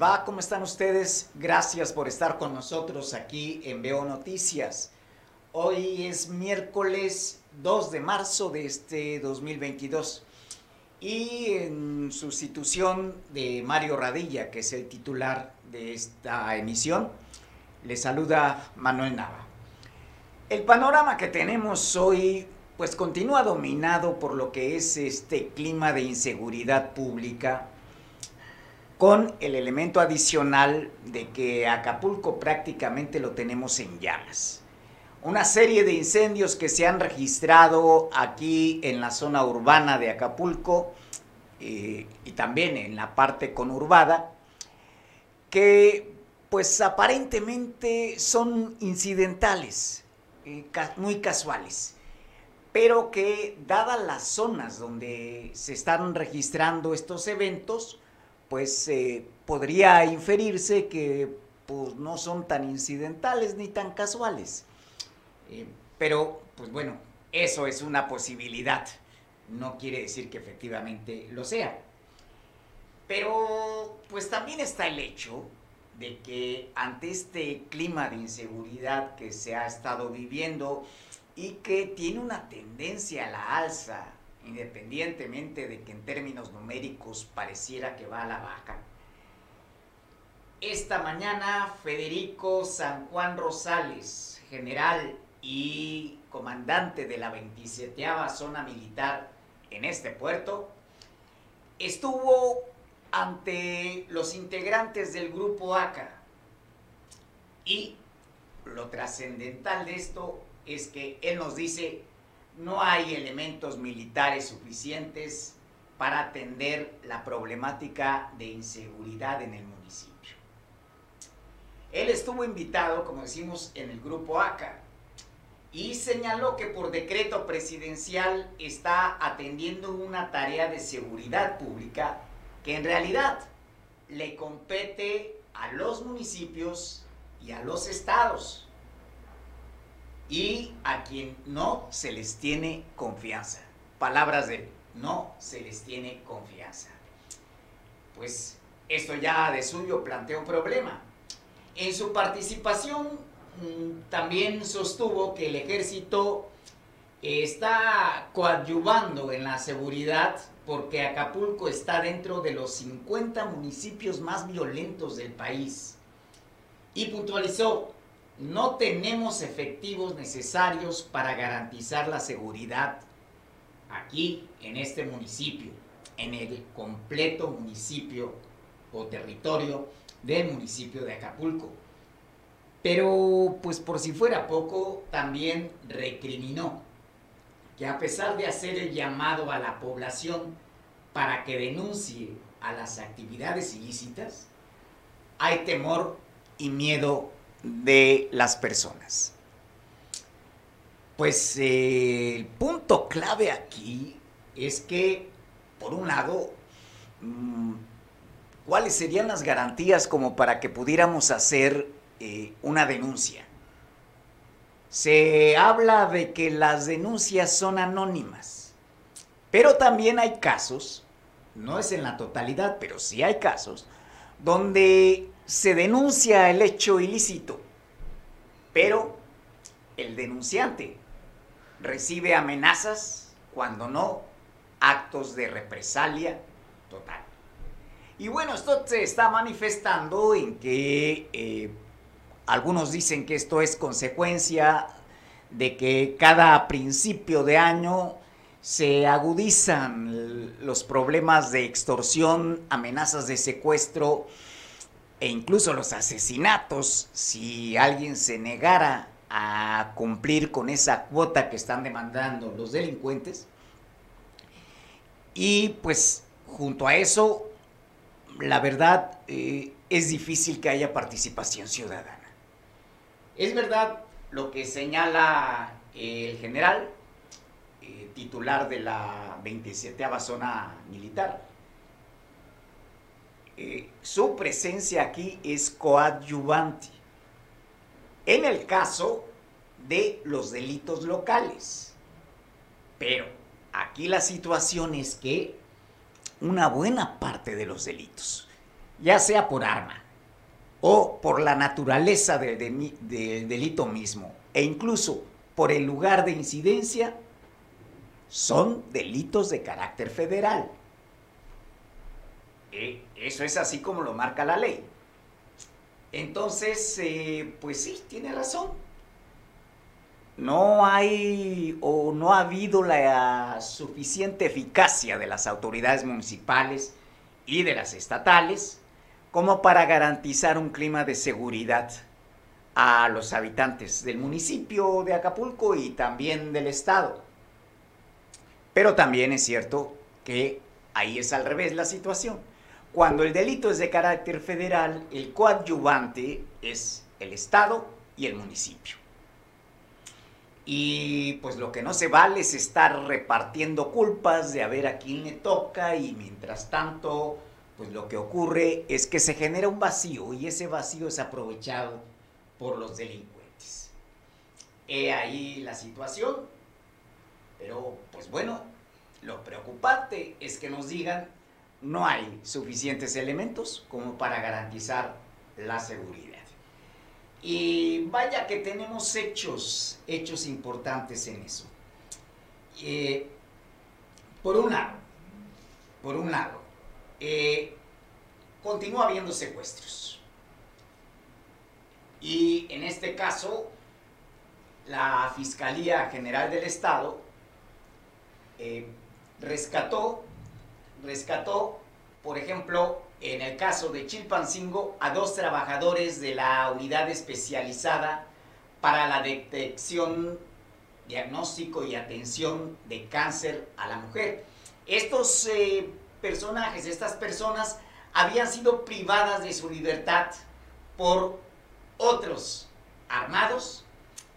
va? ¿Cómo están ustedes? Gracias por estar con nosotros aquí en Veo Noticias. Hoy es miércoles 2 de marzo de este 2022 y en sustitución de Mario Radilla, que es el titular de esta emisión, le saluda Manuel Nava. El panorama que tenemos hoy pues continúa dominado por lo que es este clima de inseguridad pública con el elemento adicional de que Acapulco prácticamente lo tenemos en llamas. Una serie de incendios que se han registrado aquí en la zona urbana de Acapulco eh, y también en la parte conurbada, que pues aparentemente son incidentales, eh, muy casuales, pero que dadas las zonas donde se están registrando estos eventos, pues eh, podría inferirse que pues, no son tan incidentales ni tan casuales. Eh, pero, pues bueno, eso es una posibilidad. No quiere decir que efectivamente lo sea. Pero, pues también está el hecho de que ante este clima de inseguridad que se ha estado viviendo y que tiene una tendencia a la alza independientemente de que en términos numéricos pareciera que va a la baja. Esta mañana Federico San Juan Rosales, general y comandante de la 27 Zona Militar en este puerto, estuvo ante los integrantes del grupo ACA. Y lo trascendental de esto es que él nos dice no hay elementos militares suficientes para atender la problemática de inseguridad en el municipio. Él estuvo invitado, como decimos, en el grupo ACA y señaló que por decreto presidencial está atendiendo una tarea de seguridad pública que en realidad le compete a los municipios y a los estados y a quien no se les tiene confianza. Palabras de no se les tiene confianza. Pues esto ya de suyo plantea un problema. En su participación mm, también sostuvo que el ejército está coadyuvando en la seguridad porque Acapulco está dentro de los 50 municipios más violentos del país. Y puntualizó, no tenemos efectivos necesarios para garantizar la seguridad aquí en este municipio, en el completo municipio o territorio del municipio de Acapulco. Pero, pues por si fuera poco, también recriminó que a pesar de hacer el llamado a la población para que denuncie a las actividades ilícitas, hay temor y miedo de las personas. Pues eh, el punto clave aquí es que, por un lado, mm, ¿cuáles serían las garantías como para que pudiéramos hacer eh, una denuncia? Se habla de que las denuncias son anónimas, pero también hay casos, no es en la totalidad, pero sí hay casos, donde se denuncia el hecho ilícito, pero el denunciante recibe amenazas, cuando no, actos de represalia total. Y bueno, esto se está manifestando en que eh, algunos dicen que esto es consecuencia de que cada principio de año se agudizan los problemas de extorsión, amenazas de secuestro, e incluso los asesinatos, si alguien se negara a cumplir con esa cuota que están demandando los delincuentes. Y pues junto a eso, la verdad, eh, es difícil que haya participación ciudadana. Es verdad lo que señala el general, eh, titular de la 27 zona militar, eh, su presencia aquí es coadyuvante. En el caso de los delitos locales. Pero aquí la situación es que una buena parte de los delitos, ya sea por arma o por la naturaleza del, delito mismo e incluso por el lugar de incidencia, son delitos de carácter federal. Eh, eso es así como lo marca la ley. Entonces, eh, pues sí, tiene razón. No hay o no ha habido la suficiente eficacia de las autoridades municipales y de las estatales como para garantizar un clima de seguridad a los habitantes del municipio de Acapulco y también del estado. Pero también es cierto que ahí es al revés la situación. Cuando el delito es de carácter federal, el coadyuvante es el estado y el municipio. Y pues lo que no se vale es estar repartiendo culpas de a ver a quién le toca y mientras tanto pues lo que ocurre es que se genera un vacío y ese vacío es aprovechado por los delincuentes. He ahí la situación, pero pues bueno, lo preocupante es que nos digan no hay suficientes elementos como para garantizar la seguridad. Y vaya que tenemos hechos, hechos importantes en eso. Eh, por un lado, por un lado, eh, continúa habiendo secuestros. Y en este caso, la Fiscalía General del Estado eh, rescató, rescató, por ejemplo, en el caso de Chilpancingo, a dos trabajadores de la unidad especializada para la detección, diagnóstico y atención de cáncer a la mujer. Estos eh, personajes, estas personas, habían sido privadas de su libertad por otros armados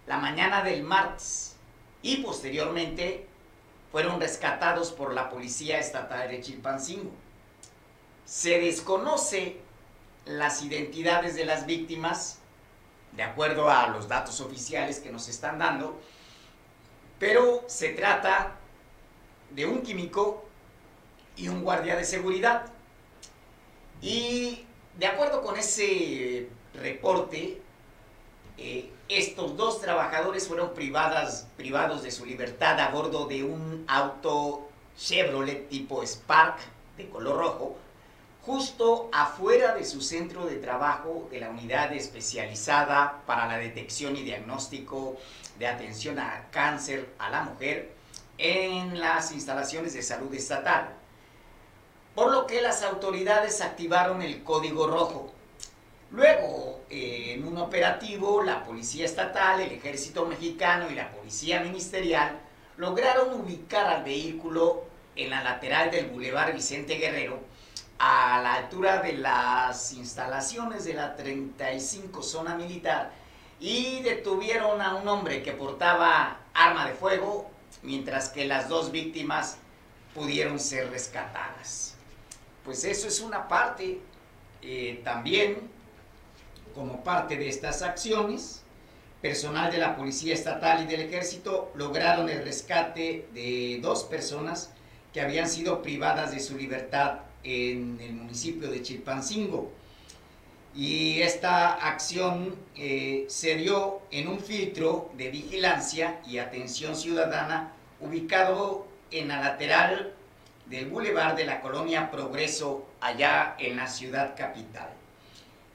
la mañana del martes y posteriormente fueron rescatados por la Policía Estatal de Chilpancingo. Se desconoce las identidades de las víctimas, de acuerdo a los datos oficiales que nos están dando, pero se trata de un químico y un guardia de seguridad. Y de acuerdo con ese reporte, eh, estos dos trabajadores fueron privadas, privados de su libertad a bordo de un auto Chevrolet tipo Spark de color rojo, justo afuera de su centro de trabajo de la unidad especializada para la detección y diagnóstico de atención a cáncer a la mujer en las instalaciones de salud estatal por lo que las autoridades activaron el código rojo. Luego, eh, en un operativo, la Policía Estatal, el Ejército Mexicano y la Policía Ministerial lograron ubicar al vehículo en la lateral del Boulevard Vicente Guerrero, a la altura de las instalaciones de la 35 zona militar, y detuvieron a un hombre que portaba arma de fuego, mientras que las dos víctimas pudieron ser rescatadas. Pues eso es una parte eh, también, como parte de estas acciones, personal de la Policía Estatal y del Ejército lograron el rescate de dos personas que habían sido privadas de su libertad en el municipio de Chilpancingo. Y esta acción eh, se dio en un filtro de vigilancia y atención ciudadana ubicado en la lateral del Boulevard de la Colonia Progreso, allá en la ciudad capital.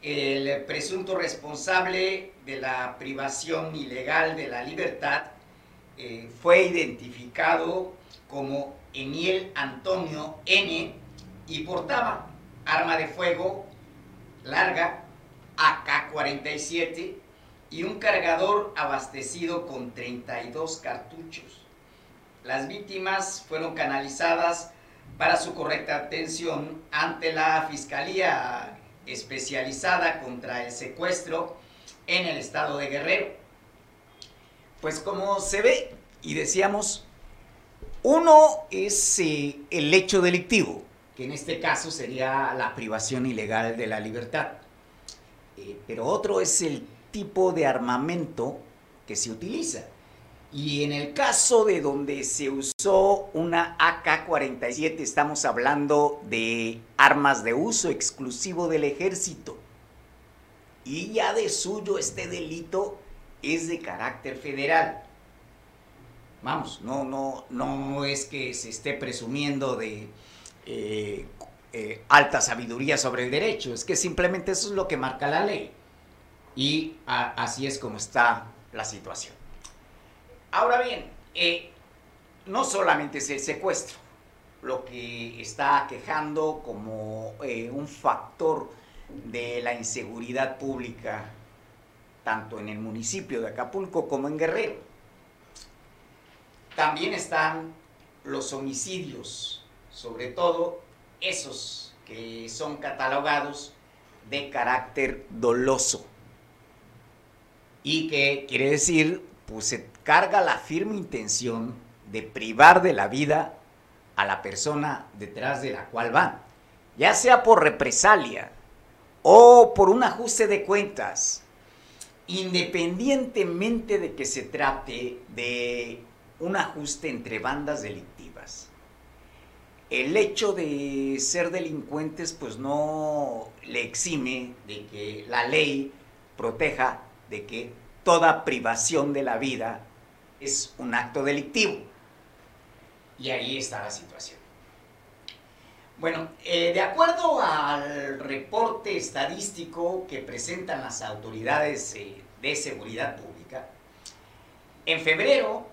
El presunto responsable de la privación ilegal de la libertad eh, fue identificado como Eniel Antonio N. y portaba arma de fuego larga AK-47 y un cargador abastecido con 32 cartuchos. Las víctimas fueron canalizadas para su correcta atención ante la Fiscalía especializada contra el secuestro en el estado de Guerrero. Pues como se ve y decíamos, uno es eh, el hecho delictivo, que en este caso sería la privación ilegal de la libertad. Eh, pero otro es el tipo de armamento que se utiliza. Y en el caso de donde se usó una AK-47, estamos hablando de armas de uso exclusivo del ejército. Y ya de suyo este delito es de carácter federal. Vamos, no, no, no es que se esté presumiendo de eh, eh, alta sabiduría sobre el derecho, es que simplemente eso es lo que marca la ley. Y así es como está la situación. Ahora bien, eh, no solamente es el secuestro, lo que está quejando como un factor de la inseguridad pública, tanto en el municipio de Acapulco como en Guerrero. También están los homicidios, sobre todo esos que son catalogados de carácter doloso. Y que quiere decir, pues se carga la firme intención de privar de la vida a la persona detrás de la cual van, ya sea por represalia o por un ajuste de cuentas, independientemente de que se trate de un ajuste entre bandas delictivas. El hecho de ser delincuentes pues no le exime de que la ley proteja de que toda privación de la vida es un acto delictivo. Y ahí está la situación. Bueno, eh, de acuerdo al reporte estadístico que presentan las autoridades eh, de seguridad pública, en febrero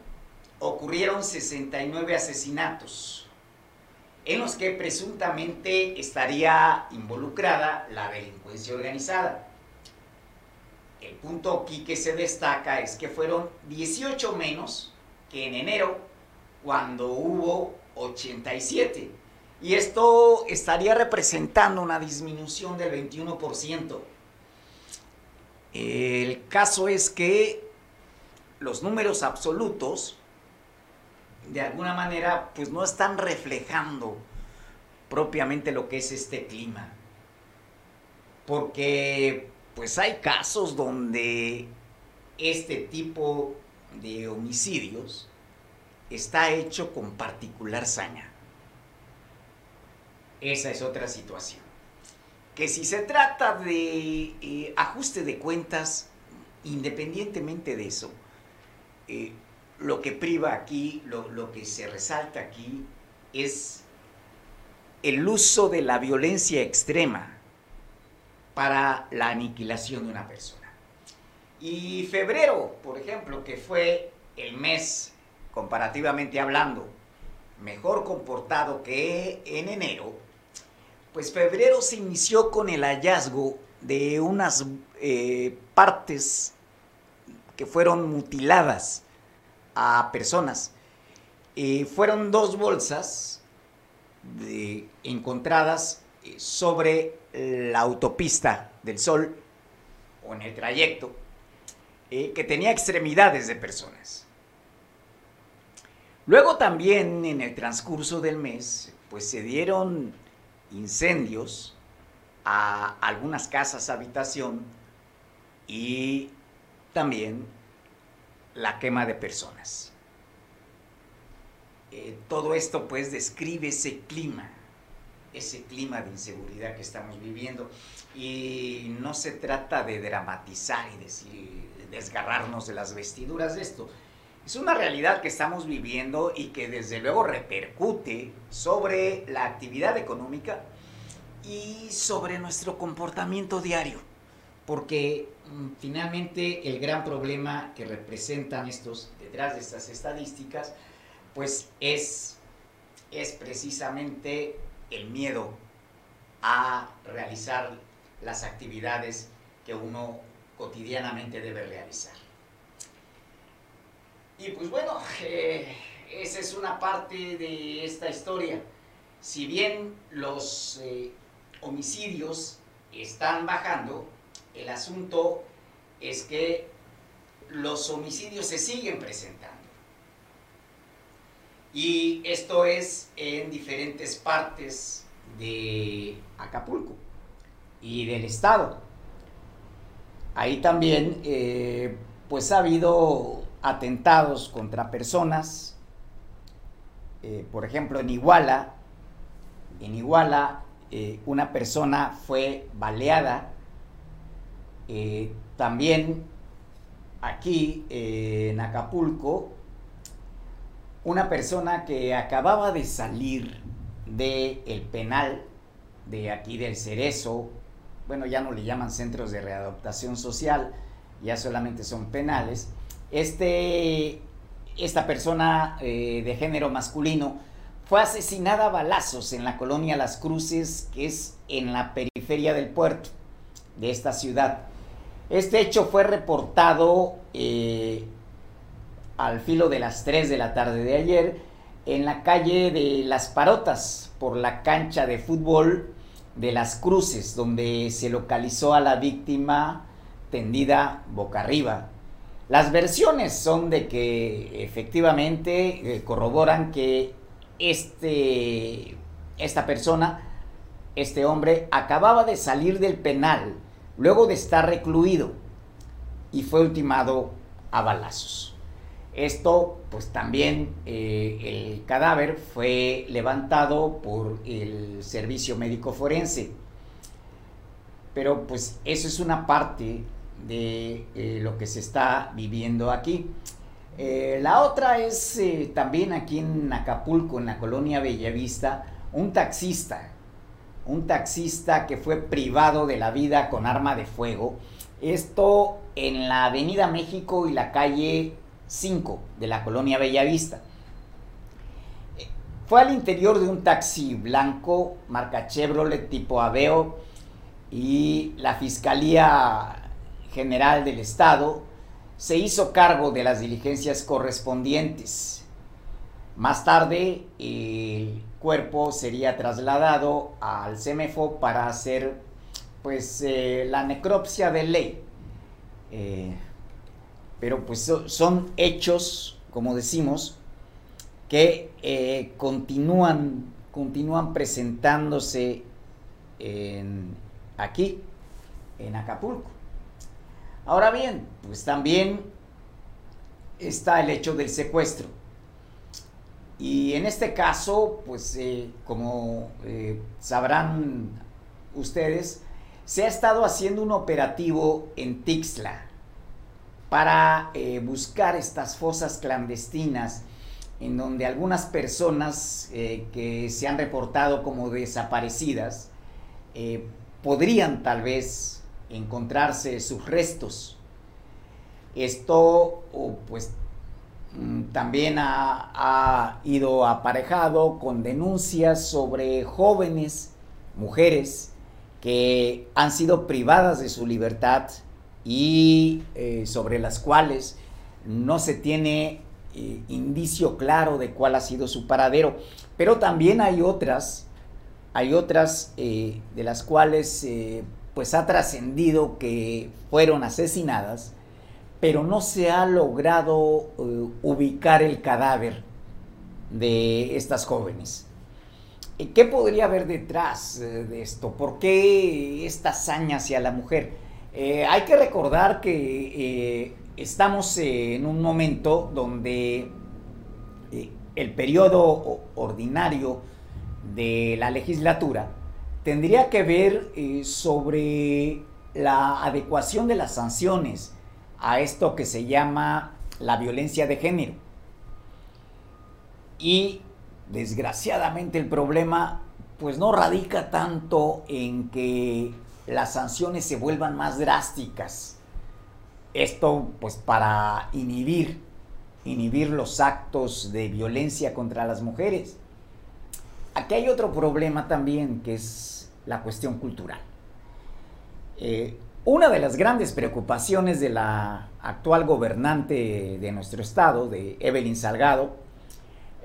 ocurrieron 69 asesinatos en los que presuntamente estaría involucrada la delincuencia organizada. El punto aquí que se destaca es que fueron 18 menos que en enero, cuando hubo 87 y esto estaría representando una disminución del 21%. El caso es que los números absolutos, de alguna manera, pues no están reflejando propiamente lo que es este clima. Porque pues hay casos donde este tipo de homicidios está hecho con particular saña. Esa es otra situación. Que si se trata de eh, ajuste de cuentas, independientemente de eso, eh, lo que priva aquí, lo, lo que se resalta aquí, es el uso de la violencia extrema para la aniquilación de una persona. Y febrero, por ejemplo, que fue el mes, comparativamente hablando, mejor comportado que en enero, pues febrero se inició con el hallazgo de unas eh, partes que fueron mutiladas a personas. fueron dos bolsas encontradas eh, sobre la autopista del Sol o en el trayecto eh, que tenía extremidades de personas. Luego también en el transcurso del mes, pues se dieron incendios a algunas casas habitación y también la quema de personas. Eh, todo esto pues describe ese clima, ese clima de inseguridad que estamos viviendo y no se trata de dramatizar y decir, desgarrarnos de las vestiduras de esto. Es una realidad que estamos viviendo y que desde luego repercute sobre la actividad económica y sobre nuestro comportamiento diario. Porque mm, finalmente el gran problema que representan estos, detrás de estas estadísticas, pues es, es precisamente el miedo a realizar las actividades que uno cotidianamente debe realizar. Y pues bueno, eh, esa es una parte de esta historia. Si bien los eh, homicidios están bajando, el asunto es que los homicidios se siguen presentando. Y esto es en diferentes partes de Acapulco y del estado. Ahí también, eh, pues ha habido atentados contra personas. Eh, por ejemplo, en Iguala, en Iguala eh, una persona fue baleada. También aquí en Acapulco, una persona que acababa de salir del el penal de aquí del Cerezo, bueno, ya no le llaman centros de readaptación social, ya solamente son penales. Este, esta persona eh, de género masculino fue asesinada a balazos en la colonia Las Cruces, que es en la periferia del puerto de esta ciudad. Este hecho fue reportado eh, al filo de las 3 de la tarde de ayer en la calle de Las Parotas, por la cancha de fútbol de Las Cruces, donde se localizó a la víctima tendida boca arriba. Las versiones son de que efectivamente eh, corroboran que este, esta persona, este hombre, acababa de salir del penal luego de estar recluido y fue ultimado a balazos. Esto, pues también eh, el cadáver fue levantado por el servicio médico forense. Pero pues eso es una parte de eh, lo que se está viviendo aquí. Eh, la otra es también aquí en Acapulco, en la colonia Bellavista, un taxista, un taxista que fue privado de la vida con arma de fuego. Esto en la Avenida México y la calle 5 de la colonia Bellavista. Fue al interior de un taxi blanco, marca Chevrolet tipo Aveo, y la Fiscalía General del Estado se hizo cargo de las diligencias correspondientes. Más tarde, el cuerpo sería trasladado al CEMEFO para hacer pues eh, la necropsia de ley. Eh, pero pues son hechos, como decimos, que eh, continúan, continúan presentándose aquí, en Acapulco. Ahora bien, pues también está el hecho del secuestro. Y en este caso, pues eh, como eh, sabrán ustedes, se ha estado haciendo un operativo en Tixla para eh, buscar estas fosas clandestinas en donde algunas personas que se han reportado como desaparecidas podrían tal vez encontrarse sus restos. Esto pues mm, también ha, ido aparejado con denuncias sobre jóvenes, mujeres, que han sido privadas de su libertad y eh, sobre las cuales no se tiene eh, indicio claro de cuál ha sido su paradero. Pero también hay otras, hay otras eh, de las cuales pues ha trascendido que fueron asesinadas, pero no se ha logrado ubicar el cadáver de estas jóvenes. ¿Qué podría haber detrás de esto? ¿Por qué esta hazaña hacia la mujer? Eh, hay que recordar que estamos en un momento donde el periodo ordinario de la legislatura tendría que ver eh, sobre la adecuación de las sanciones a esto que se llama la violencia de género. Y desgraciadamente el problema pues no radica tanto en que las sanciones se vuelvan más drásticas. Esto pues para inhibir inhibir los actos de violencia contra las mujeres. Aquí hay otro problema también que es la cuestión cultural. Eh, una de las grandes preocupaciones de la actual gobernante de nuestro estado, de Evelyn Salgado,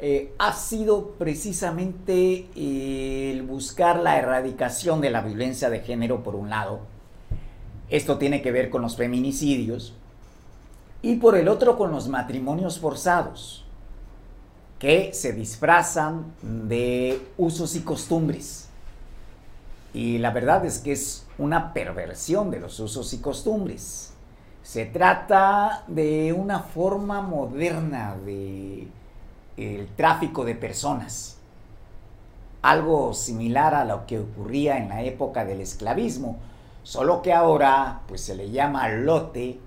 eh, ha sido precisamente el buscar la erradicación de la violencia de género por un lado. Esto tiene que ver con los feminicidios y por el otro con los matrimonios forzados, que se disfrazan de usos y costumbres y la verdad es que es una perversión de los usos y costumbres. Se trata de una forma moderna de el tráfico de personas. Algo similar a lo que ocurría en la época del esclavismo, solo que ahora pues se le llama lote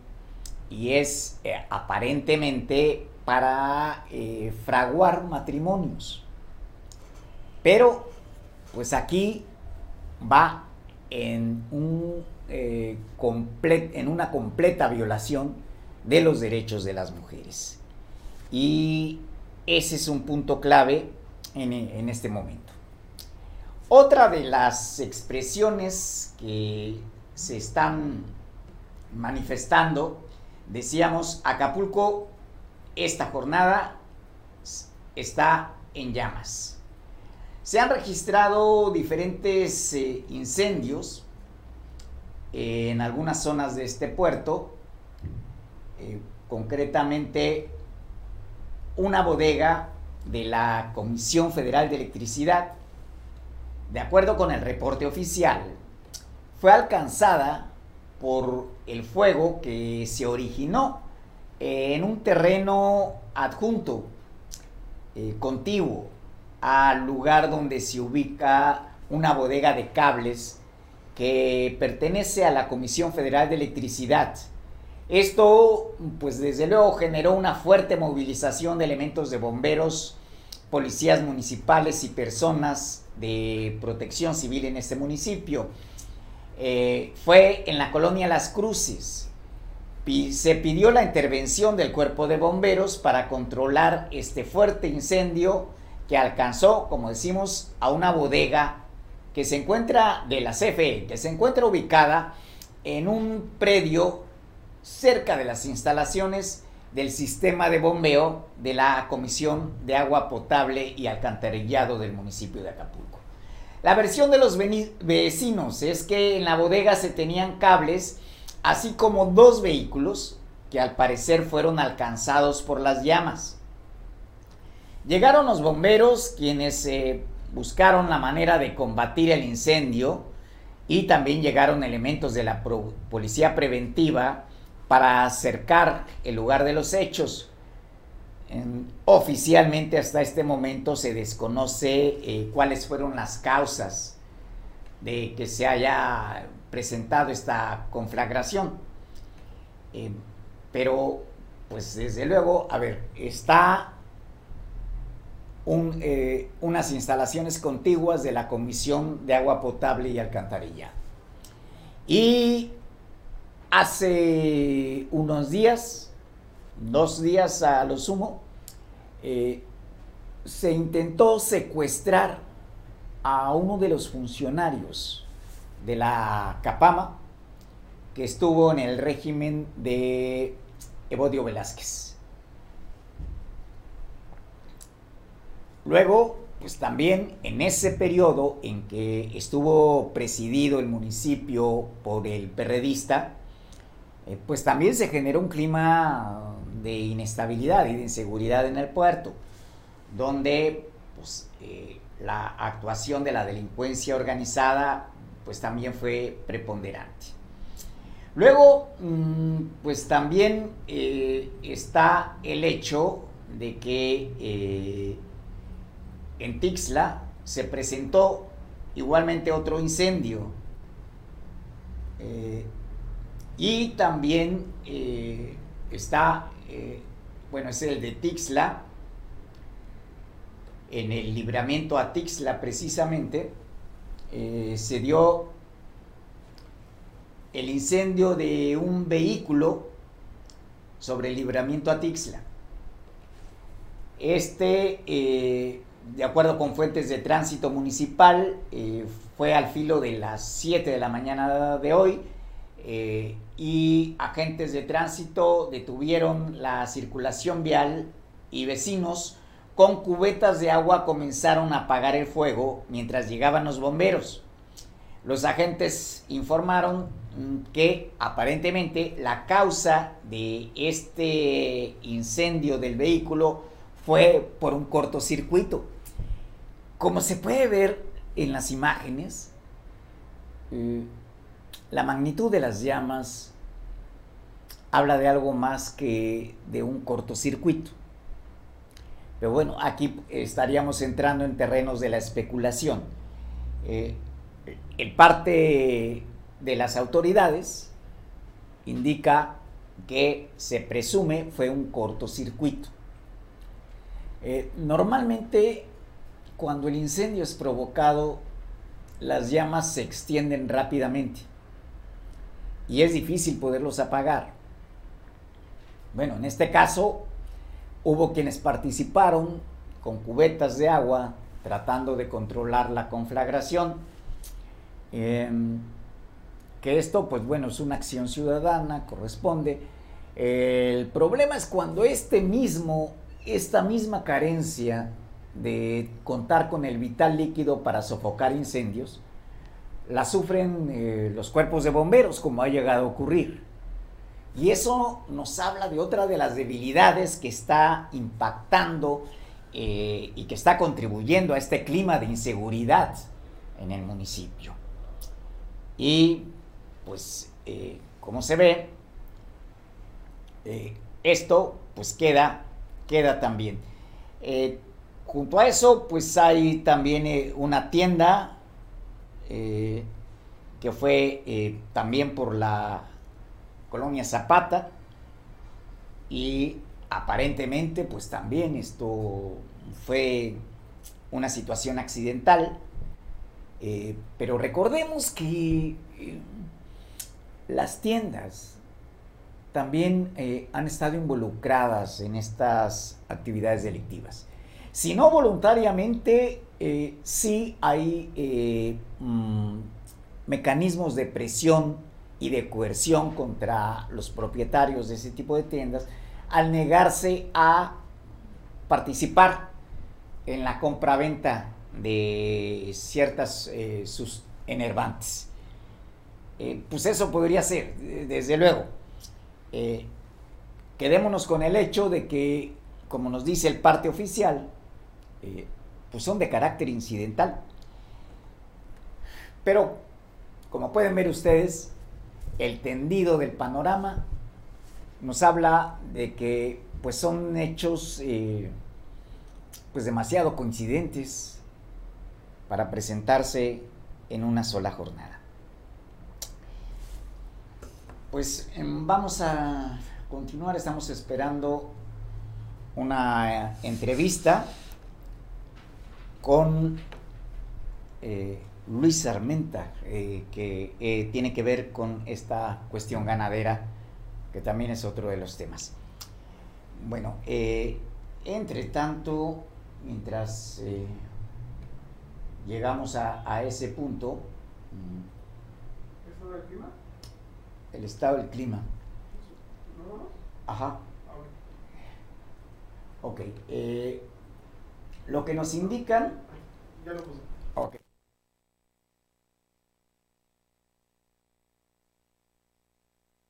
y es eh, aparentemente para eh, fraguar matrimonios. Pero pues aquí va en, un, eh, en una completa violación de los derechos de las mujeres. Y ese es un punto clave en, en este momento. Otra de las expresiones que se están manifestando, decíamos, Acapulco, esta jornada está en llamas. Se han registrado diferentes eh, incendios en algunas zonas de este puerto, eh, concretamente una bodega de la Comisión Federal de Electricidad, de acuerdo con el reporte oficial, fue alcanzada por el fuego que se originó en un terreno adjunto, eh, contiguo al lugar donde se ubica una bodega de cables que pertenece a la Comisión Federal de Electricidad. Esto, pues desde luego, generó una fuerte movilización de elementos de bomberos, policías municipales y personas de protección civil en este municipio. Eh, fue en la colonia Las Cruces. Se pidió la intervención del cuerpo de bomberos para controlar este fuerte incendio que alcanzó, como decimos, a una bodega que se encuentra de la CFE, que se encuentra ubicada en un predio cerca de las instalaciones del sistema de bombeo de la Comisión de Agua Potable y Alcantarillado del municipio de Acapulco. La versión de los vecinos es que en la bodega se tenían cables, así como dos vehículos que al parecer fueron alcanzados por las llamas. Llegaron los bomberos quienes eh, buscaron la manera de combatir el incendio y también llegaron elementos de la policía preventiva para acercar el lugar de los hechos. oficialmente hasta este momento se desconoce eh, cuáles fueron las causas de que se haya presentado esta conflagración. Eh, pero, pues desde luego, a ver, está eh, unas instalaciones contiguas de la Comisión de Agua Potable y Alcantarilla. Y hace unos días, dos días a lo sumo, eh, se intentó secuestrar a uno de los funcionarios de la Capama que estuvo en el régimen de Evodio Velázquez. Luego, pues también en ese periodo en que estuvo presidido el municipio por el perredista, eh, pues también se generó un clima de inestabilidad y de inseguridad en el puerto, donde pues, eh, la actuación de la delincuencia organizada pues también fue preponderante. Luego, mm, pues también eh, está el hecho de que en Tixla se presentó igualmente otro incendio. Y también eh, está, eh, bueno, es el de Tixla, en el libramiento a Tixla precisamente, se dio el incendio de un vehículo sobre el libramiento a Tixla. Este de acuerdo con fuentes de tránsito municipal, eh, fue al filo de las 7 de la mañana de hoy eh, y agentes de tránsito detuvieron la circulación vial y vecinos con cubetas de agua comenzaron a apagar el fuego mientras llegaban los bomberos. Los agentes informaron que aparentemente la causa de este incendio del vehículo fue por un cortocircuito. Como se puede ver en las imágenes, eh, la magnitud de las llamas habla de algo más que de un cortocircuito. Pero bueno, aquí estaríamos entrando en terrenos de la especulación. Eh, el parte de las autoridades indica que se presume fue un cortocircuito. Eh, normalmente cuando el incendio es provocado, las llamas se extienden rápidamente y es difícil poderlos apagar. Bueno, en este caso hubo quienes participaron con cubetas de agua tratando de controlar la conflagración. Em, que esto, pues bueno, es una acción ciudadana, corresponde. El problema es cuando este mismo, esta misma carencia de contar con el vital líquido para sofocar incendios, la sufren eh, los cuerpos de bomberos, como ha llegado a ocurrir. Y eso nos habla de otra de las debilidades que está impactando eh, y que está contribuyendo a este clima de inseguridad en el municipio. Y pues, eh, como se ve, esto pues queda, queda también. Junto a eso, pues hay también una tienda eh, que fue eh, también por la colonia Zapata y aparentemente pues también esto fue una situación accidental, pero recordemos que las tiendas también han estado involucradas en estas actividades delictivas. Si no voluntariamente, eh, sí hay eh, mm, mecanismos de presión y de coerción contra los propietarios de ese tipo de tiendas al negarse a participar en la compra-venta de ciertas eh, sus enervantes. pues eso podría ser, desde luego. quedémonos con el hecho de que, como nos dice el parte oficial, eh, pues son de carácter incidental. Pero, como pueden ver ustedes, el tendido del panorama nos habla de que pues son hechos eh, pues demasiado coincidentes para presentarse en una sola jornada. Pues em, vamos a continuar, estamos esperando una entrevista con eh, Luis Armenta, eh, que eh, tiene que ver con esta cuestión ganadera, que también es otro de los temas. Bueno, entre tanto, mientras llegamos a, ese punto... ¿El estado del clima? El estado del clima. ¿No, Ajá. Ah, ok. Lo que nos indican... Ya lo puse. Ok.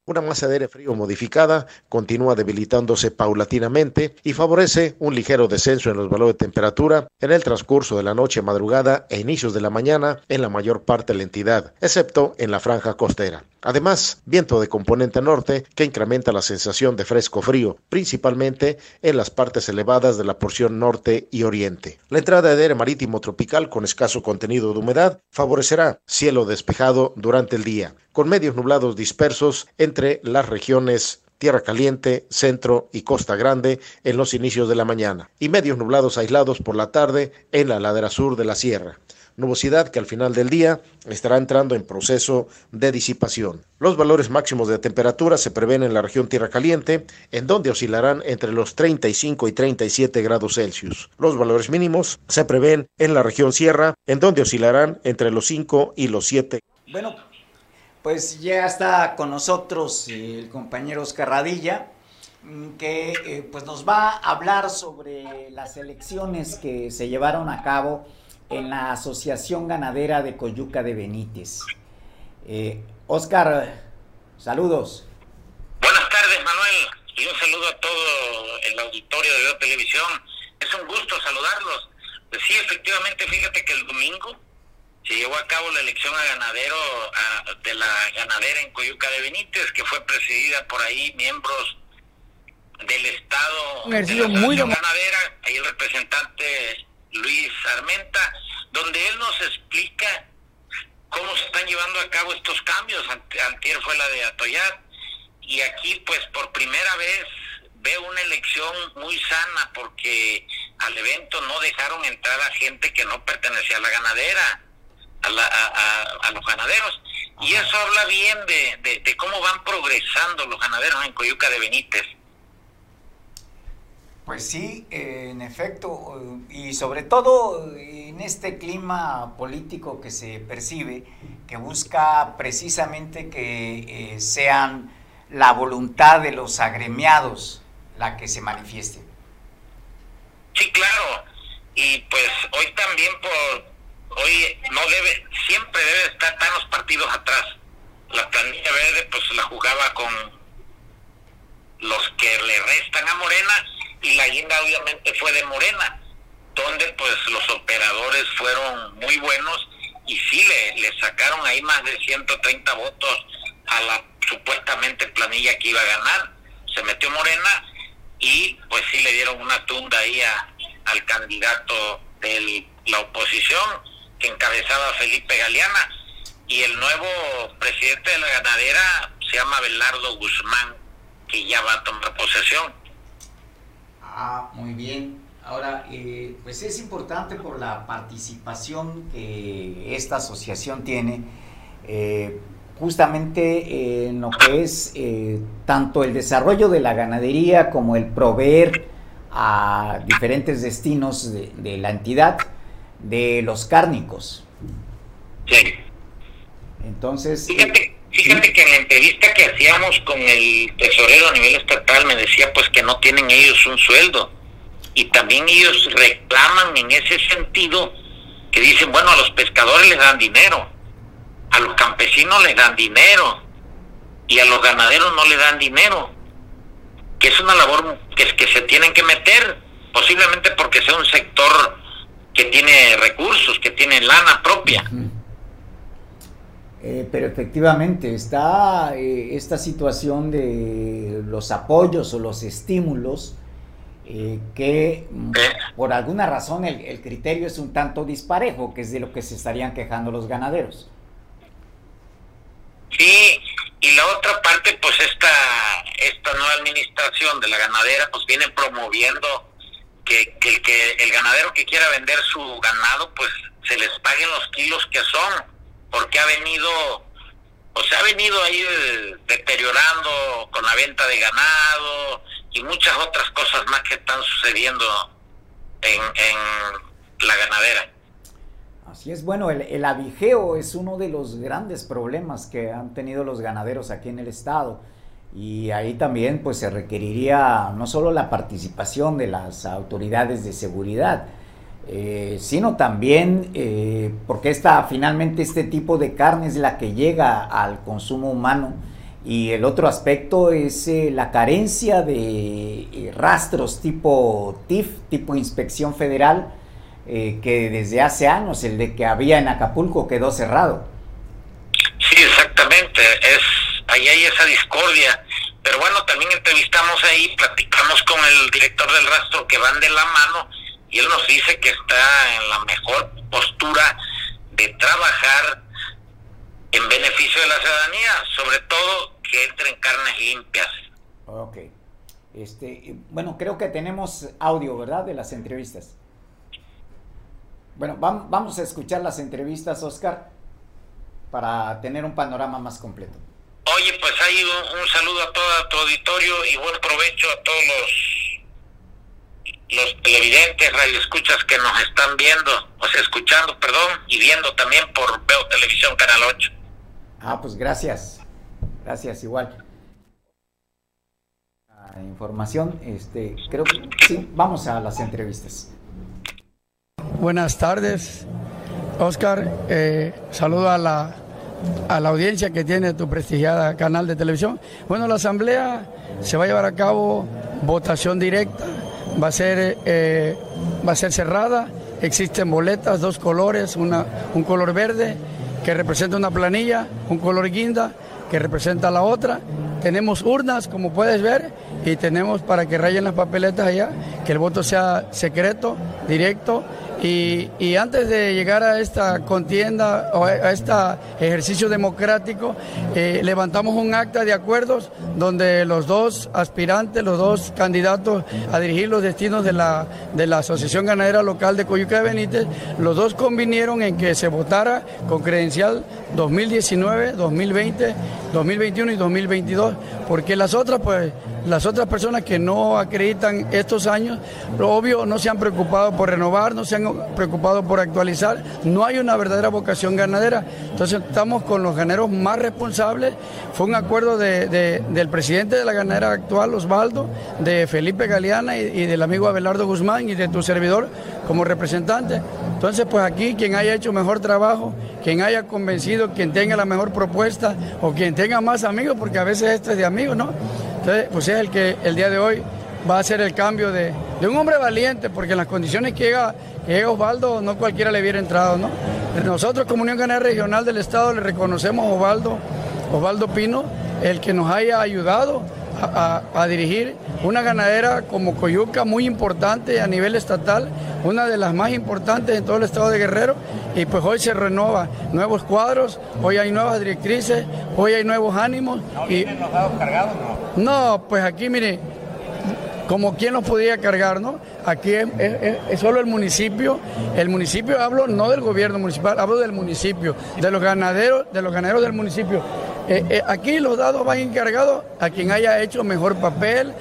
Una masa de aire frío modificada continúa debilitándose paulatinamente y favorece un ligero descenso en los valores de temperatura en el transcurso de la noche, madrugada e inicios de la mañana en la mayor parte de la entidad, excepto en la franja costera. Además, viento de componente norte que incrementa la sensación de fresco frío, principalmente en las partes elevadas de la porción norte y oriente. La entrada de aire marítimo tropical con escaso contenido de humedad favorecerá cielo despejado durante el día, con medios nublados dispersos entre las regiones Tierra Caliente, Centro y Costa Grande en los inicios de la mañana, y medios nublados aislados por la tarde en la ladera sur de la sierra nubosidad que al final del día estará entrando en proceso de disipación. Los valores máximos de temperatura se prevén en la región Tierra Caliente, en donde oscilarán entre los 35 y 37 grados Celsius. Los valores mínimos se prevén en la región Sierra, en donde oscilarán entre los 5 y los 7. Bueno, pues ya está con nosotros el compañero Oscar Radilla, mm, que eh, pues nos va a hablar sobre las elecciones que se llevaron a cabo en la Asociación Ganadera de Coyuca de Benítez. Eh, Oscar, saludos. Buenas tardes, Manuel, y un saludo a todo el auditorio de Veo Televisión. Es un gusto saludarlos. Pues sí, efectivamente, fíjate que el domingo se llevó a cabo la elección a ganadero de la ganadera en Coyuca de Benítez, que fue presidida por ahí miembros del Estado de la muy ganadera, ahí el representante Luis Armenta, donde él nos explica cómo se están llevando a cabo estos cambios. Antier fue la de Atoyat, y aquí pues por primera vez veo una elección muy sana porque al evento no dejaron entrar a gente que no pertenecía a la ganadera, a, los ganaderos. Y eso habla bien de, de, cómo van progresando los ganaderos en Coyuca de Benítez. Pues sí, en efecto, y sobre todo en este clima político que se percibe, que busca precisamente que eh, sean la voluntad de los agremiados la que se manifieste. Sí, claro. Y pues hoy también por hoy no debe siempre debe estar tan los partidos atrás. La planilla verde pues la jugaba con los que le restan a Morena y la guinda obviamente fue de Morena, donde pues los operadores fueron muy buenos y sí le, sacaron ahí más de 130 votos a la supuestamente planilla que iba a ganar. Se metió Morena y pues sí le dieron una tunda ahí al candidato de la oposición que encabezaba Felipe Galeana y el nuevo presidente de la ganadera se llama Belardo Guzmán que ya va a tomar posesión. Ah, muy bien. Ahora, eh, pues es importante por la participación que esta asociación tiene. Eh, justamente en lo que es eh, tanto el desarrollo de la ganadería como el proveer a diferentes destinos de, la entidad de los cárnicos. Sí. Entonces... Fíjate, fíjate que en la entrevista que hacíamos con el tesorero a nivel estatal me decía pues que no tienen ellos un sueldo. Y también ellos reclaman en ese sentido que dicen, bueno, a los pescadores les dan dinero, a los campesinos les dan dinero y a los ganaderos no le dan dinero, que es una labor que, que se tienen que meter, posiblemente porque sea un sector que tiene recursos, que tiene lana propia. Eh, pero efectivamente está eh, esta situación de los apoyos o los estímulos eh, que por alguna razón el, el, criterio es un tanto disparejo, que es de lo que se estarían quejando los ganaderos. Sí, y la otra parte, pues esta, esta nueva administración de la ganadera, pues viene promoviendo que, que, que el ganadero que quiera vender su ganado, pues se les paguen los kilos que son, porque ha venido, se ha venido ahí deteriorando con la venta de ganado y muchas otras cosas más que están sucediendo en, en la ganadera. Así es, bueno, el, el, avijeo es uno de los grandes problemas que han tenido los ganaderos aquí en el estado. Y ahí también pues se requeriría no solo la participación de las autoridades de seguridad, eh, sino también eh, porque esta, finalmente este tipo de carne es la que llega al consumo humano. Y el otro aspecto es eh, la carencia de rastros tipo TIF, tipo Inspección Federal, eh, que desde hace años el de que había en Acapulco quedó cerrado. Sí, exactamente, es ahí hay esa discordia. Pero bueno, también entrevistamos ahí, platicamos con el director del rastro que van de la mano y él nos dice que está en la mejor postura de trabajar en beneficio de la ciudadanía, sobre todo que entren carnes limpias. Ok. Este, bueno, creo que tenemos audio, ¿verdad? De las entrevistas. Bueno, vamos a escuchar las entrevistas, Oscar, para tener un panorama más completo. Oye, pues hay un, saludo a todo tu auditorio y buen provecho a todos los, los televidentes, radioescuchas que nos están viendo, o sea, escuchando, perdón, y viendo también por Veo Televisión Canal 8. Ah, pues gracias. Gracias, igual. información, este, creo que sí, vamos a las entrevistas. Buenas tardes, Oscar. Eh, saludo a la, a la audiencia que tiene tu prestigiada canal de televisión. Bueno, la asamblea se va a llevar a cabo votación directa, va a ser, eh, va a ser cerrada existen boletas, dos colores, una, un color verde que representa una planilla, un color guinda que representa la otra. Tenemos urnas, como puedes ver, y tenemos para que rayen las papeletas allá, que el voto sea secreto, directo y, antes de llegar a esta contienda o a este ejercicio democrático, eh, levantamos un acta de acuerdos donde los dos aspirantes, los dos candidatos a dirigir los destinos de la, de la Asociación Ganadera Local de Coyuca de Benítez, los dos convinieron en que se votara con credencial 2019, 2020, 2021 y 2022, porque las otras, pues, las otras personas que no acreditan estos años, lo obvio, no se han preocupado por renovar, no se han preocupado por actualizar, no hay una verdadera vocación ganadera. Entonces estamos con los ganaderos más responsables. Fue un acuerdo del presidente de la ganadera actual, Osvaldo, de Felipe Galeana y, y del amigo Abelardo Guzmán y de tu servidor como representante. Entonces, pues aquí quien haya hecho mejor trabajo, quien haya convencido, quien tenga la mejor propuesta o quien tenga más amigos, porque a veces esto es de amigos, ¿no? Entonces, pues es el que el día de hoy va a ser el cambio de, un hombre valiente, porque en las condiciones que llega, Osvaldo, no cualquiera le hubiera entrado, ¿no? Nosotros, como Unión Ganadera Regional del Estado, le reconocemos a Osvaldo, Osvaldo Pino, el que nos haya ayudado a, dirigir una ganadera como Coyuca muy importante a nivel estatal, una de las más importantes en todo el estado de Guerrero y pues hoy se renueva nuevos cuadros, hoy hay nuevas directrices, hoy hay nuevos ánimos. ¿No y... los dados cargados no? No, pues aquí mire, como quien los podía cargar, ¿no? Aquí es, es, solo el municipio, el municipio hablo no del gobierno municipal, hablo del municipio, de los ganaderos, de los ganaderos del municipio. Eh, eh, aquí los dados van encargados a quien haya hecho mejor papel,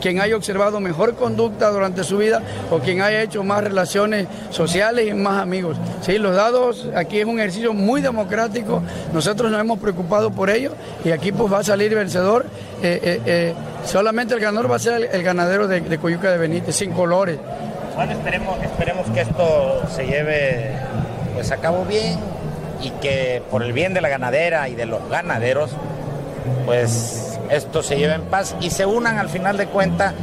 quien haya observado mejor conducta durante su vida o quien haya hecho más relaciones sociales y más amigos. Sí, los dados aquí es un ejercicio muy democrático, nosotros nos hemos preocupado por ello y aquí pues va a salir vencedor. Eh, solamente el ganador va a ser el, ganadero de, de, de Benítez, sin colores. Bueno, esperemos, esperemos que esto se lleve pues a cabo bien y que por el bien de la ganadera y de los ganaderos, pues esto se lleve en paz y se unan al final de cuentas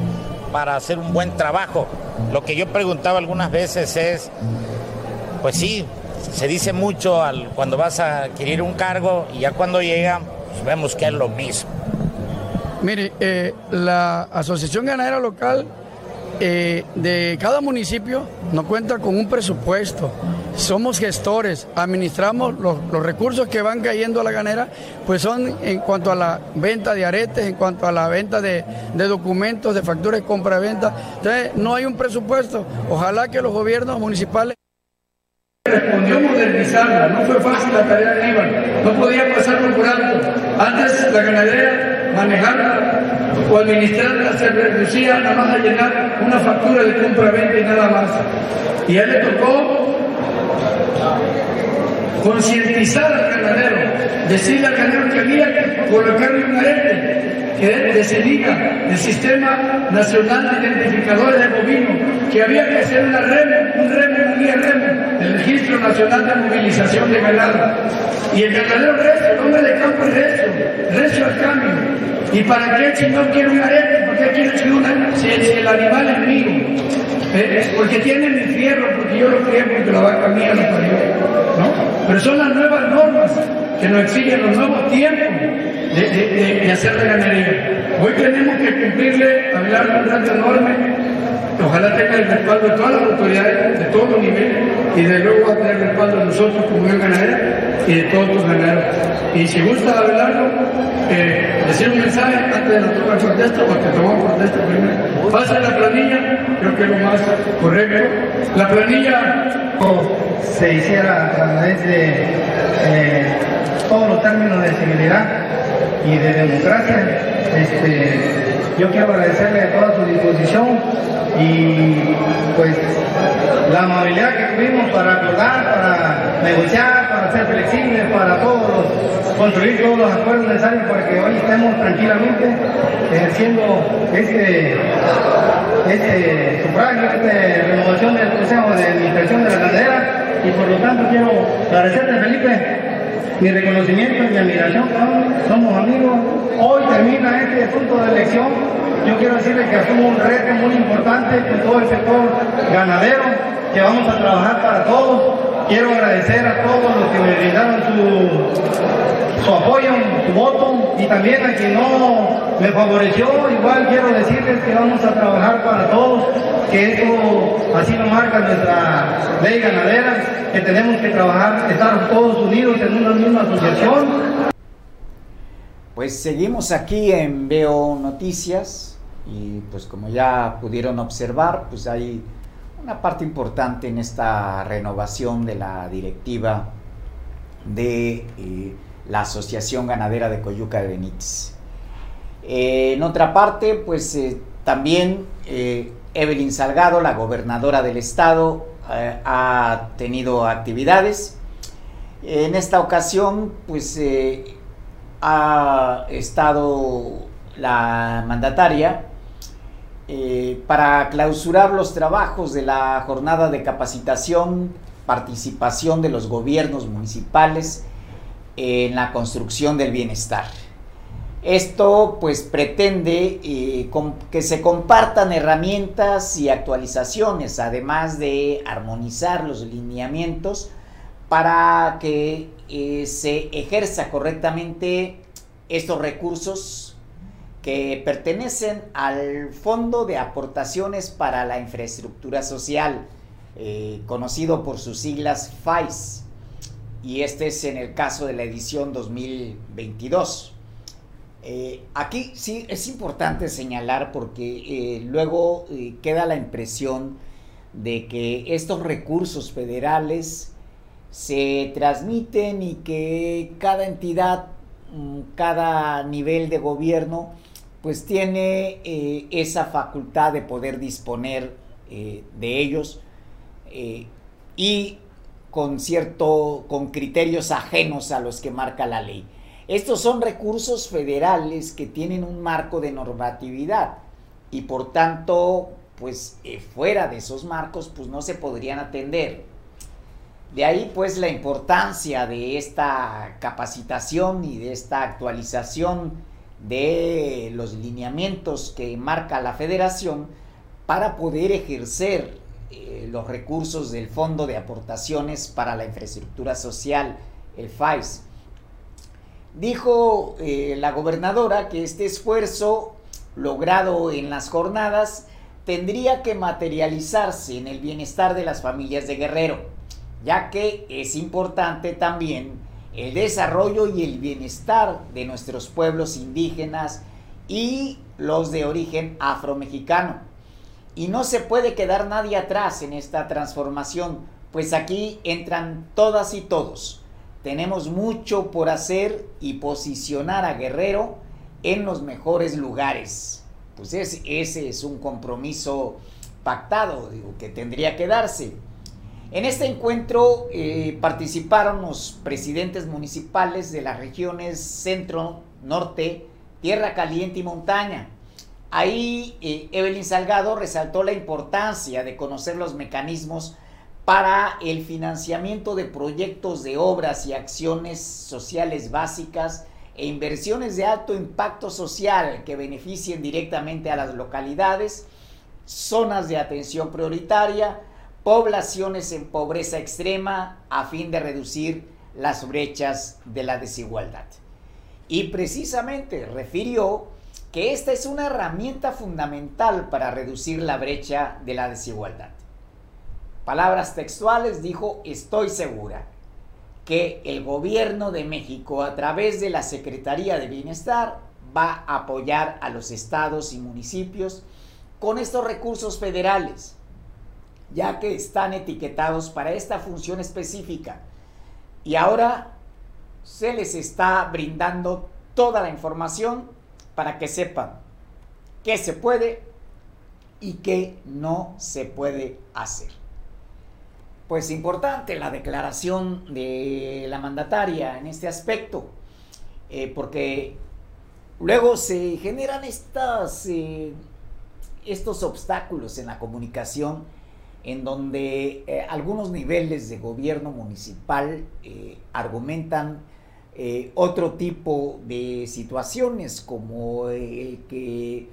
para hacer un buen trabajo. Lo que yo preguntaba algunas veces es, pues sí, se dice mucho al, cuando vas a adquirir un cargo y ya cuando llega, pues vemos que es lo mismo. Mire, eh, la Asociación Ganadera Local eh, de cada municipio no cuenta con un presupuesto. Somos gestores, administramos los, recursos que van cayendo a la ganera, pues son en cuanto a la venta de aretes, en cuanto a la venta de, documentos, de facturas de compra-venta. Entonces, no hay un presupuesto. Ojalá que los gobiernos municipales respondió modernizarla, no fue fácil la tarea de Iván, no podía pasarlo por alto. Antes la ganadera, manejarla o administrarla se reducía nada más a llenar una factura de compra-venta y nada más. Y a él le tocó concientizar al ganadero, decirle al ganadero que había que colocarle un arete que diga del Sistema Nacional de Identificadores de Bovinos, que había que hacer una REM, un REM, un REM, el Registro Nacional de Movilización de Ganado. Y el ganadero recio, el hombre de campo es recio, recio al cambio. ¿Y para qué si no quiere un arete? ¿Por qué una? El animal es mío. Eh, es porque tiene mi fierro, porque yo lo crié, porque la vaca mía lo parió. ¿no? Pero son las nuevas normas que nos exigen los nuevos tiempos de, hacer la ganadería. Hoy tenemos que cumplirle, hablar de un reto enorme, ojalá tenga el respaldo de todas las autoridades, de todos los niveles, y de luego va a tener el respaldo de nosotros como Unión Ganadera y de todos los ganaderos. Y si gusta hablarlo, eh, decir un mensaje antes de la toma de protesta, porque tomamos protesta primero. Pasa la planilla, creo que es lo más correcto. La planilla se hiciera a través de eh, todos los términos de civilidad y de democracia. Este, yo quiero agradecerle a toda su disposición y pues la amabilidad que tuvimos para acordar, para negociar, para ser flexibles, para todos construir todos los acuerdos necesarios para que hoy estemos tranquilamente ejerciendo este, este sufragio, esta renovación del Consejo de Administración de la Caldera y por lo tanto quiero agradecerte Felipe mi reconocimiento y mi admiración, somos amigos. Hoy termina este punto de elección. Yo quiero decirle que asumo un reto muy importante con todo el sector ganadero que vamos a trabajar para todos. Quiero agradecer a todos los que me brindaron su, su apoyo, su voto y también a quien no me favoreció. Igual quiero decirles que vamos a trabajar para todos, que esto así lo marca nuestra ley ganadera, que tenemos que trabajar, estar todos unidos en una misma asociación. Pues seguimos aquí en Veo Noticias y pues como ya pudieron observar, pues hay una parte importante en esta renovación de la directiva de eh, la Asociación Ganadera de Coyuca de Benítez. Eh, en otra parte, pues eh, también Evelyn Salgado, la gobernadora del estado, ha tenido actividades. En esta ocasión, pues ha estado la mandataria eh, para clausurar los trabajos de la jornada de capacitación, participación de los gobiernos municipales en la construcción del bienestar. Esto pues pretende eh, que se compartan herramientas y actualizaciones, además de armonizar los lineamientos para que eh, se ejerza correctamente estos recursos que pertenecen al Fondo de Aportaciones para la Infraestructura Social, eh, conocido por sus siglas FAIS, y este es en el caso de la edición 2022. Eh, aquí sí es importante señalar porque eh, luego queda la impresión de que estos recursos federales se transmiten y que cada entidad, mm, cada nivel de gobierno, pues tiene eh, esa facultad de poder disponer eh, de ellos eh, y con cierto, con criterios ajenos a los que marca la ley. Estos son recursos federales que tienen un marco de normatividad y por tanto, pues fuera de esos marcos, pues no se podrían atender. De ahí pues la importancia de esta capacitación y de esta actualización de los lineamientos que marca la federación para poder ejercer eh, los recursos del Fondo de Aportaciones para la Infraestructura Social, el FAIS. Dijo eh, la gobernadora que este esfuerzo logrado en las jornadas tendría que materializarse en el bienestar de las familias de Guerrero, ya que es importante también el desarrollo y el bienestar de nuestros pueblos indígenas y los de origen afromexicano. Y no se puede quedar nadie atrás en esta transformación, pues aquí entran todas y todos. Tenemos mucho por hacer y posicionar a Guerrero en los mejores lugares. Pues ese es un compromiso pactado, digo, que tendría que darse. En este encuentro eh, participaron los presidentes municipales de las regiones centro, norte, tierra caliente y montaña. Ahí eh, Evelyn Salgado resaltó la importancia de conocer los mecanismos para el financiamiento de proyectos de obras y acciones sociales básicas e inversiones de alto impacto social que beneficien directamente a las localidades, zonas de atención prioritaria, poblaciones en pobreza extrema a fin de reducir las brechas de la desigualdad. Y precisamente refirió que esta es una herramienta fundamental para reducir la brecha de la desigualdad. Palabras textuales dijo, estoy segura que el gobierno de México a través de la Secretaría de Bienestar va a apoyar a los estados y municipios con estos recursos federales ya que están etiquetados para esta función específica. Y ahora se les está brindando toda la información para que sepan qué se puede y qué no se puede hacer. Pues importante la declaración de la mandataria en este aspecto, eh, porque luego se generan estas, eh, estos obstáculos en la comunicación en donde eh, algunos niveles de gobierno municipal argumentan otro tipo de situaciones, como el que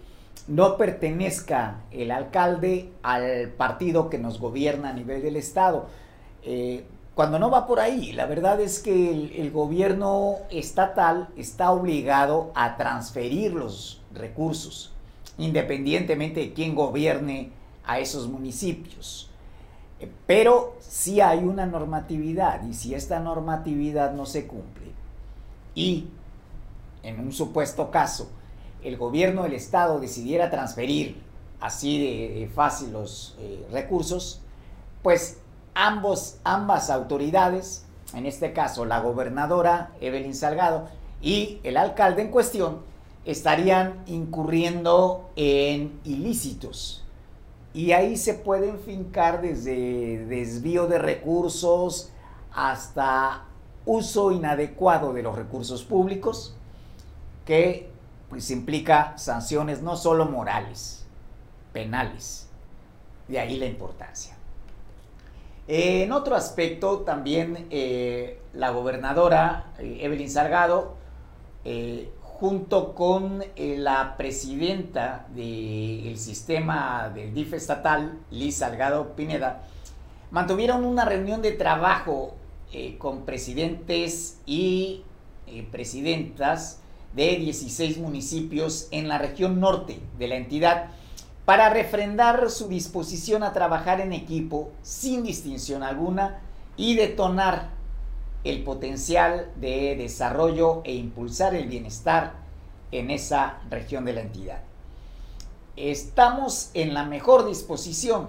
no pertenezca el alcalde al partido que nos gobierna a nivel del Estado. Eh, cuando no va por ahí, la verdad es que el, gobierno estatal está obligado a transferir los recursos, independientemente de quién gobierne a esos municipios. Eh, pero si hay una normatividad y si esta normatividad no se cumple y en un supuesto caso el gobierno del estado decidiera transferir así de, fácil los eh, recursos, pues ambos, ambas autoridades, en este caso la gobernadora Evelyn Salgado y el alcalde en cuestión, estarían incurriendo en ilícitos. Y ahí se pueden fincar desde desvío de recursos hasta uso inadecuado de los recursos públicos, que pues implica sanciones no solo morales, penales. De ahí la importancia. En otro aspecto, también eh, la gobernadora eh, Evelyn Salgado eh, junto con la presidenta del sistema del DIF estatal, Liz Salgado Pineda, mantuvieron una reunión de trabajo con presidentes y presidentas de 16 municipios en la región norte de la entidad para refrendar su disposición a trabajar en equipo sin distinción alguna y detonar el potencial de desarrollo e impulsar el bienestar en esa región de la entidad. Estamos en la mejor disposición,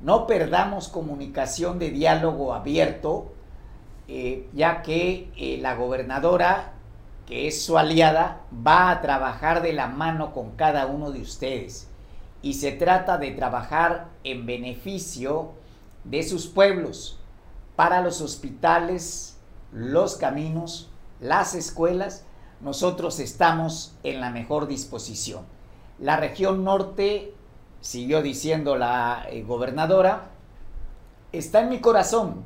no perdamos comunicación de diálogo abierto, eh, ya que eh, la gobernadora, que es su aliada, va a trabajar de la mano con cada uno de ustedes. Y se trata de trabajar en beneficio de sus pueblos, para los hospitales, los caminos, las escuelas, nosotros estamos en la mejor disposición. La región norte, siguió diciendo la eh, gobernadora, está en mi corazón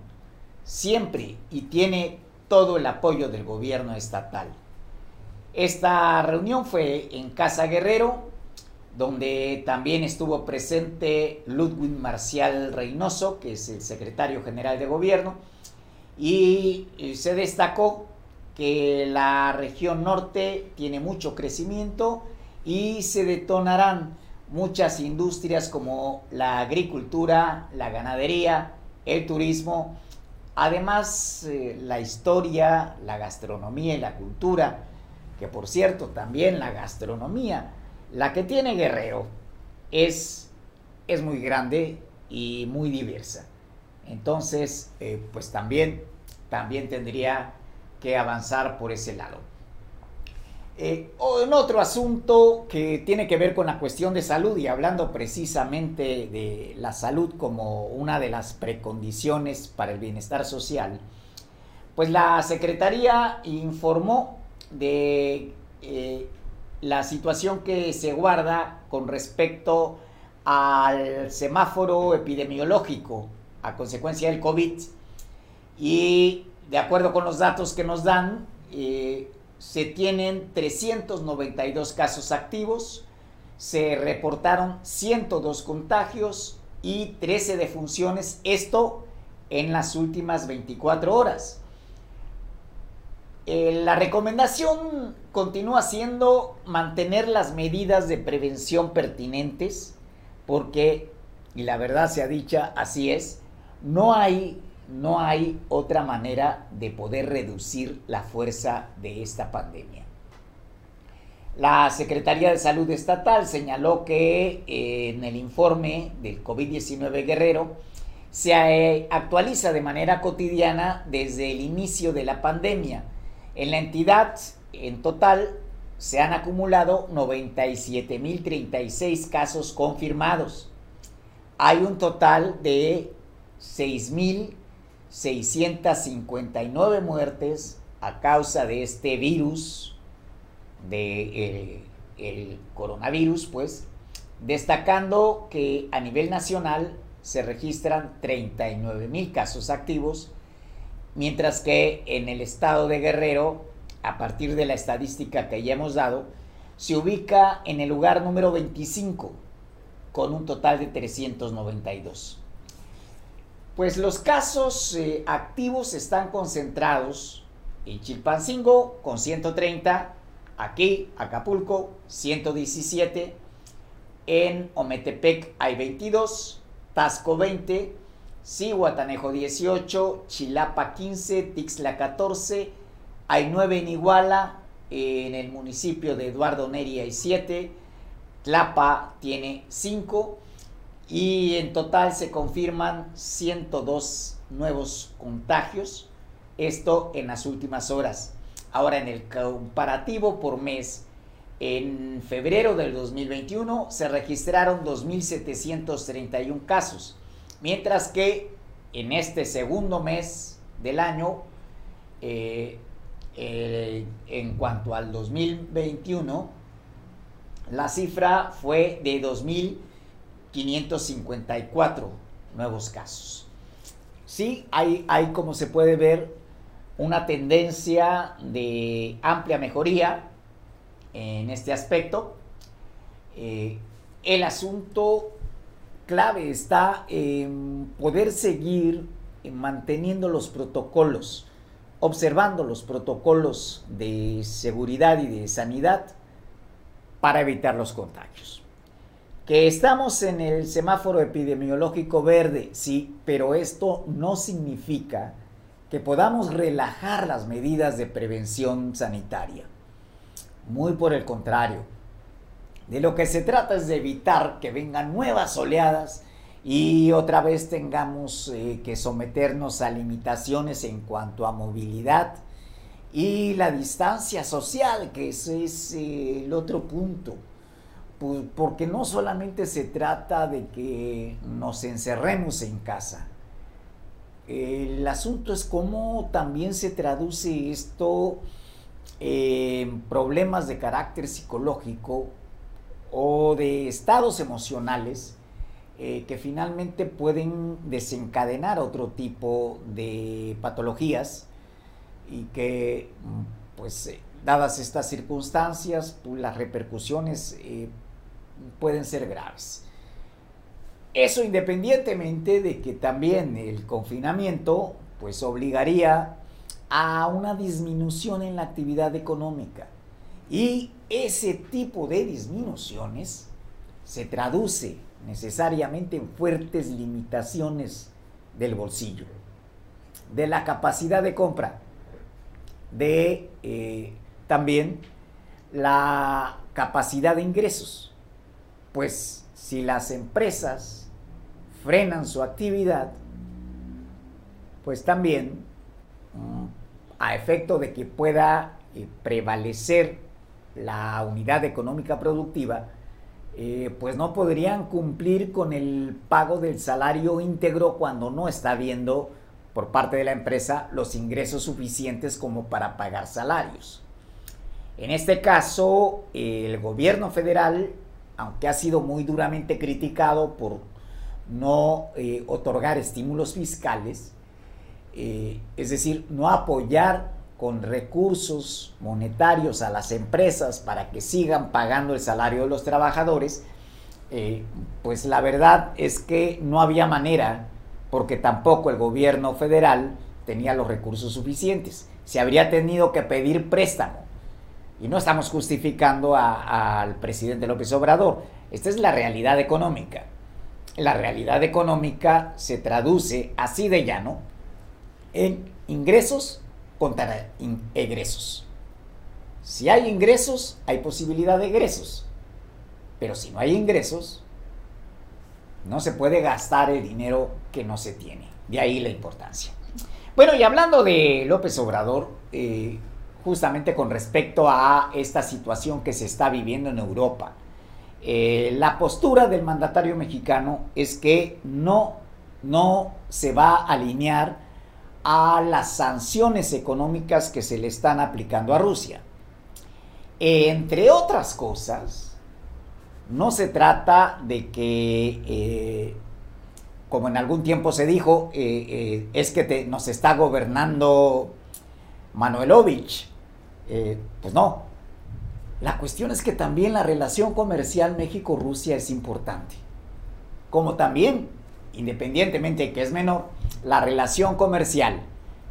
siempre y tiene todo el apoyo del gobierno estatal. Esta reunión fue en Casa Guerrero, donde también estuvo presente Ludwig Marcial Reynoso, que es el secretario general de gobierno, y se destacó que la región norte tiene mucho crecimiento y se detonarán muchas industrias como la agricultura, la ganadería, el turismo, además eh, la historia, la gastronomía y la cultura, que por cierto también la gastronomía, la que tiene Guerrero, es, es muy grande y muy diversa. Entonces, eh, pues también, también tendría que avanzar por ese lado. Eh, en otro asunto que tiene que ver con la cuestión de salud y hablando precisamente de la salud como una de las precondiciones para el bienestar social, pues la Secretaría informó de eh, la situación que se guarda con respecto al semáforo epidemiológico a consecuencia del COVID. Y de acuerdo con los datos que nos dan, eh, se tienen 392 casos activos, se reportaron 102 contagios y 13 defunciones, esto en las últimas 24 horas. Eh, la recomendación continúa siendo mantener las medidas de prevención pertinentes, porque, y la verdad sea dicha, así es, no hay, no hay otra manera de poder reducir la fuerza de esta pandemia. La Secretaría de Salud Estatal señaló que eh, en el informe del COVID-19 Guerrero se eh, actualiza de manera cotidiana desde el inicio de la pandemia. En la entidad, en total, se han acumulado 97.036 casos confirmados. Hay un total de 6.659 muertes a causa de este virus, de el coronavirus, pues, destacando que a nivel nacional se registran 39 mil casos activos, mientras que en el estado de Guerrero, a partir de la estadística que ya hemos dado, se ubica en el lugar número 25 con un total de 392. Pues los casos eh, activos están concentrados en Chilpancingo con 130, aquí Acapulco 117, en Ometepec hay 22, Tasco 20, Cihuatanejo 18, Chilapa 15, Tixla 14, hay 9 en Iguala, en el municipio de Eduardo Neri hay 7, Tlapa tiene 5 y en total se confirman 102 nuevos contagios, esto en las últimas horas. Ahora en el comparativo por mes, en febrero del 2021 se registraron 2.731 casos, mientras que en este segundo mes del año, eh, eh, en cuanto al 2021, la cifra fue de 2.554 nuevos casos. Sí, hay, hay, como se puede ver, una tendencia de amplia mejoría en este aspecto. Eh, el asunto clave está en poder seguir manteniendo los protocolos, observando los protocolos de seguridad y de sanidad para evitar los contagios. Que estamos en el semáforo epidemiológico verde, sí, pero esto no significa que podamos relajar las medidas de prevención sanitaria. Muy por el contrario. De lo que se trata es de evitar que vengan nuevas oleadas y otra vez tengamos eh, que someternos a limitaciones en cuanto a movilidad y la distancia social, que ese es eh, el otro punto. Pues, porque no solamente se trata de que nos encerremos en casa, el asunto es cómo también se traduce esto en problemas de carácter psicológico o de estados emocionales eh, que finalmente pueden desencadenar otro tipo de patologías y que, pues, eh, dadas estas circunstancias, las repercusiones eh, pueden ser graves. Eso independientemente de que también el confinamiento pues obligaría a una disminución en la actividad económica. Y ese tipo de disminuciones se traduce necesariamente en fuertes limitaciones del bolsillo, de la capacidad de compra, de eh, también la capacidad de ingresos. Pues si las empresas frenan su actividad, pues también mm, a efecto de que pueda eh, prevalecer la unidad económica productiva, eh, pues no podrían cumplir con el pago del salario íntegro cuando no está viendo por parte de la empresa los ingresos suficientes como para pagar salarios. En este caso, el gobierno federal, aunque ha sido muy duramente criticado por no eh, otorgar estímulos fiscales, eh, es decir, no apoyar con recursos monetarios a las empresas para que sigan pagando el salario de los trabajadores, eh, pues la verdad es que no había manera, porque tampoco el gobierno federal tenía los recursos suficientes. Se habría tenido que pedir préstamo. Y no estamos justificando al presidente López Obrador. Esta es la realidad económica la realidad económica se traduce así de llano en ingresos contra egresos. Si hay ingresos, hay posibilidad de egresos. Pero si no hay ingresos, no se puede gastar el dinero que no se tiene. De ahí la importancia. Bueno, y hablando de López Obrador, eh, justamente con respecto a esta situación que se está viviendo en Europa, eh, la postura del mandatario mexicano es que no, no se va a alinear a las sanciones económicas que se le están aplicando a Rusia. Entre otras cosas, no se trata de que, eh, como en algún tiempo se dijo, eh, es que nos está gobernando Manuelovich. pues no, La cuestión es que también la relación comercial México-Rusia es importante. Como también, independientemente de que es menor, la relación comercial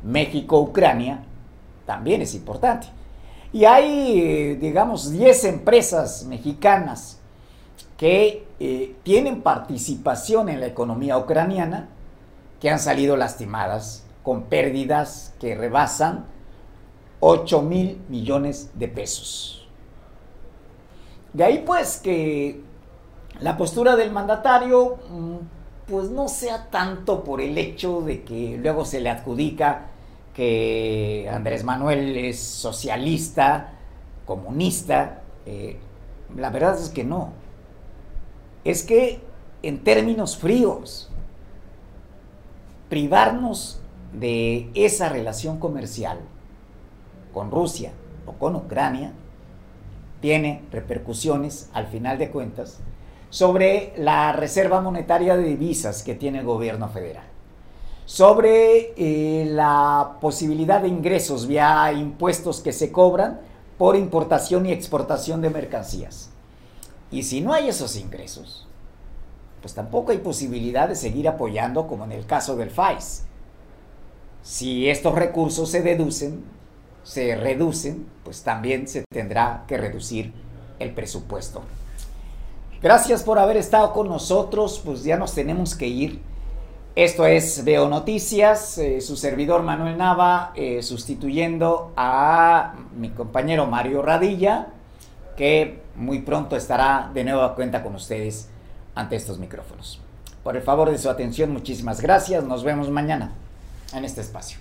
México-Ucrania también es importante. Y hay, digamos, 10 empresas mexicanas que eh, tienen participación en la economía ucraniana que han salido lastimadas con pérdidas que rebasan 8 mil millones de pesos. De ahí pues que la postura del mandatario mm, pues no sea tanto por el hecho de que luego se le adjudica que Andrés Manuel es socialista, comunista. Eh, la verdad es que no. Es que en términos fríos, privarnos de esa relación comercial con Rusia o con Ucrania tiene repercusiones, al final de cuentas, sobre la reserva monetaria de divisas que tiene el gobierno federal, sobre eh, la posibilidad de ingresos vía impuestos que se cobran por importación y exportación de mercancías. Y si no hay esos ingresos, pues tampoco hay posibilidad de seguir apoyando como en el caso del FAIS. Si estos recursos se deducen se reducen, pues también se tendrá que reducir el presupuesto. Gracias por haber estado con nosotros, pues ya nos tenemos que ir. Esto es Veo Noticias, eh, su servidor Manuel Nava, eh, sustituyendo a mi compañero Mario Radilla, que muy pronto estará de nuevo a cuenta con ustedes ante estos micrófonos. Por el favor de su atención, muchísimas gracias. Nos vemos mañana en este espacio.